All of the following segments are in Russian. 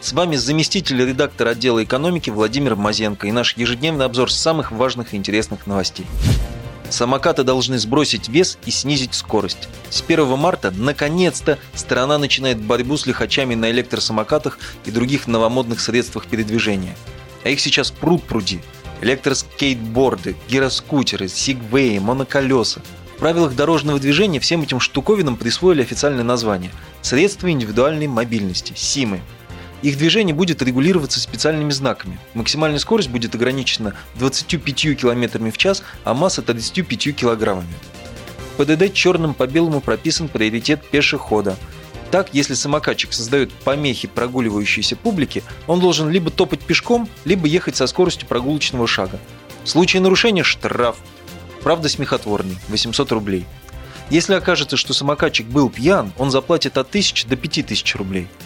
С вами заместитель редактора отдела экономики Владимир Мазенко и наш ежедневный обзор самых важных и интересных новостей. Самокаты должны сбросить вес и снизить скорость. С 1 марта, наконец-то, страна начинает борьбу с лихачами на электросамокатах и других новомодных средствах передвижения. А их сейчас пруд пруди. Электроскейтборды, гироскутеры, сигвеи, моноколеса. В правилах дорожного движения всем этим штуковинам присвоили официальное название – средства индивидуальной мобильности – СИМы – их движение будет регулироваться специальными знаками. Максимальная скорость будет ограничена 25 км в час, а масса 35 килограммами. В ПДД черным по белому прописан приоритет пешехода. Так, если самокатчик создает помехи прогуливающейся публике, он должен либо топать пешком, либо ехать со скоростью прогулочного шага. В случае нарушения – штраф. Правда, смехотворный – 800 рублей. Если окажется, что самокатчик был пьян, он заплатит от 1000 до 5000 рублей –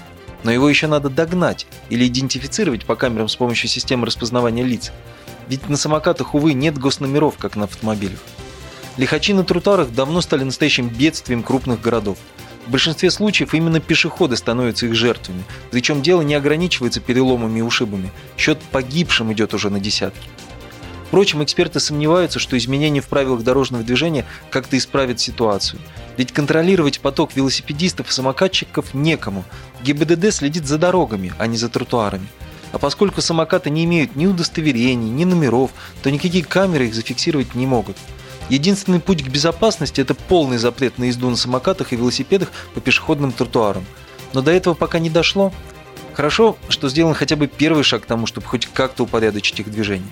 но его еще надо догнать или идентифицировать по камерам с помощью системы распознавания лиц. Ведь на самокатах, увы, нет госномеров, как на автомобилях. Лихачи на тротуарах давно стали настоящим бедствием крупных городов. В большинстве случаев именно пешеходы становятся их жертвами, причем дело не ограничивается переломами и ушибами. Счет погибшим идет уже на десятки. Впрочем, эксперты сомневаются, что изменения в правилах дорожного движения как-то исправят ситуацию. Ведь контролировать поток велосипедистов и самокатчиков некому. ГИБДД следит за дорогами, а не за тротуарами. А поскольку самокаты не имеют ни удостоверений, ни номеров, то никакие камеры их зафиксировать не могут. Единственный путь к безопасности – это полный запрет на езду на самокатах и велосипедах по пешеходным тротуарам. Но до этого пока не дошло. Хорошо, что сделан хотя бы первый шаг к тому, чтобы хоть как-то упорядочить их движение.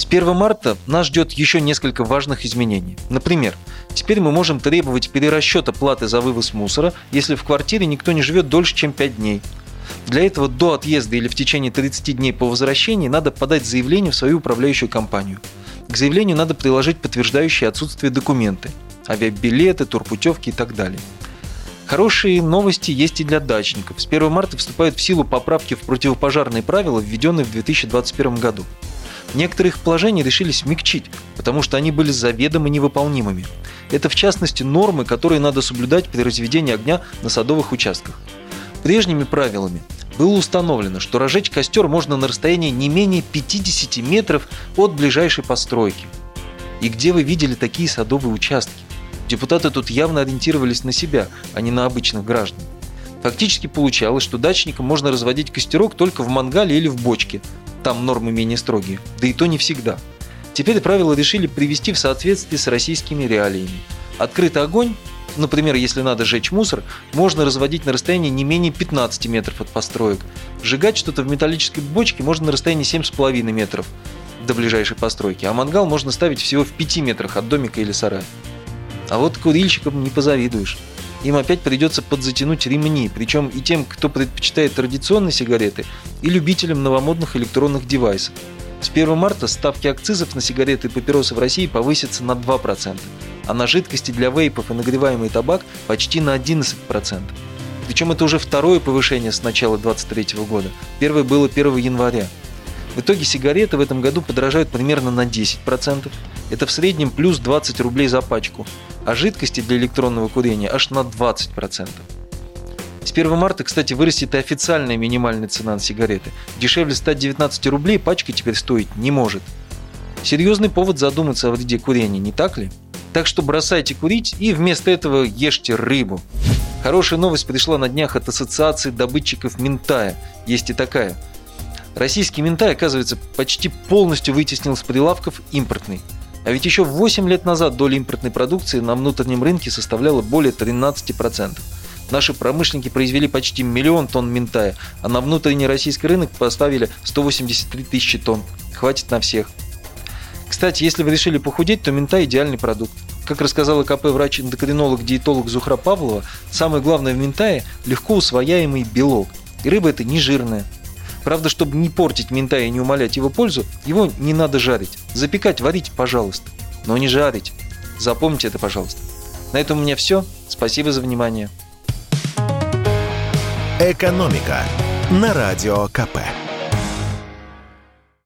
С 1 марта нас ждет еще несколько важных изменений. Например, теперь мы можем требовать перерасчета платы за вывоз мусора, если в квартире никто не живет дольше, чем 5 дней. Для этого до отъезда или в течение 30 дней по возвращении надо подать заявление в свою управляющую компанию. К заявлению надо приложить подтверждающие отсутствие документы – авиабилеты, турпутевки и так далее. Хорошие новости есть и для дачников. С 1 марта вступают в силу поправки в противопожарные правила, введенные в 2021 году. Некоторые их положения решили смягчить, потому что они были заведомо невыполнимыми. Это в частности нормы, которые надо соблюдать при разведении огня на садовых участках. Прежними правилами было установлено, что разжечь костер можно на расстоянии не менее 50 метров от ближайшей постройки. И где вы видели такие садовые участки? Депутаты тут явно ориентировались на себя, а не на обычных граждан. Фактически получалось, что дачникам можно разводить костерок только в мангале или в бочке, там нормы менее строгие, да и то не всегда. Теперь правила решили привести в соответствие с российскими реалиями. Открытый огонь, например, если надо сжечь мусор, можно разводить на расстоянии не менее 15 метров от построек. Сжигать что-то в металлической бочке можно на расстоянии 7,5 метров до ближайшей постройки, а мангал можно ставить всего в 5 метрах от домика или сарая. А вот курильщикам не позавидуешь им опять придется подзатянуть ремни, причем и тем, кто предпочитает традиционные сигареты, и любителям новомодных электронных девайсов. С 1 марта ставки акцизов на сигареты и папиросы в России повысятся на 2%, а на жидкости для вейпов и нагреваемый табак почти на 11%. Причем это уже второе повышение с начала 2023 года. Первое было 1 января. В итоге сигареты в этом году подорожают примерно на 10%. Это в среднем плюс 20 рублей за пачку а жидкости для электронного курения аж на 20%. С 1 марта, кстати, вырастет и официальная минимальная цена на сигареты. Дешевле 119 рублей пачка теперь стоить не может. Серьезный повод задуматься о вреде курения, не так ли? Так что бросайте курить и вместо этого ешьте рыбу. Хорошая новость пришла на днях от Ассоциации добытчиков Ментая. Есть и такая. Российский Ментай, оказывается, почти полностью вытеснил с прилавков импортный. А ведь еще 8 лет назад доля импортной продукции на внутреннем рынке составляла более 13%. Наши промышленники произвели почти миллион тонн ментая, а на внутренний российский рынок поставили 183 тысячи тонн. Хватит на всех. Кстати, если вы решили похудеть, то ментай – идеальный продукт. Как рассказала КП врач-эндокринолог-диетолог Зухра Павлова, самое главное в ментае – легко усвояемый белок. И рыба это не жирная. Правда, чтобы не портить мента и не умалять его пользу, его не надо жарить. Запекать, варить, пожалуйста. Но не жарить. Запомните это, пожалуйста. На этом у меня все. Спасибо за внимание. «Экономика» на Радио КП.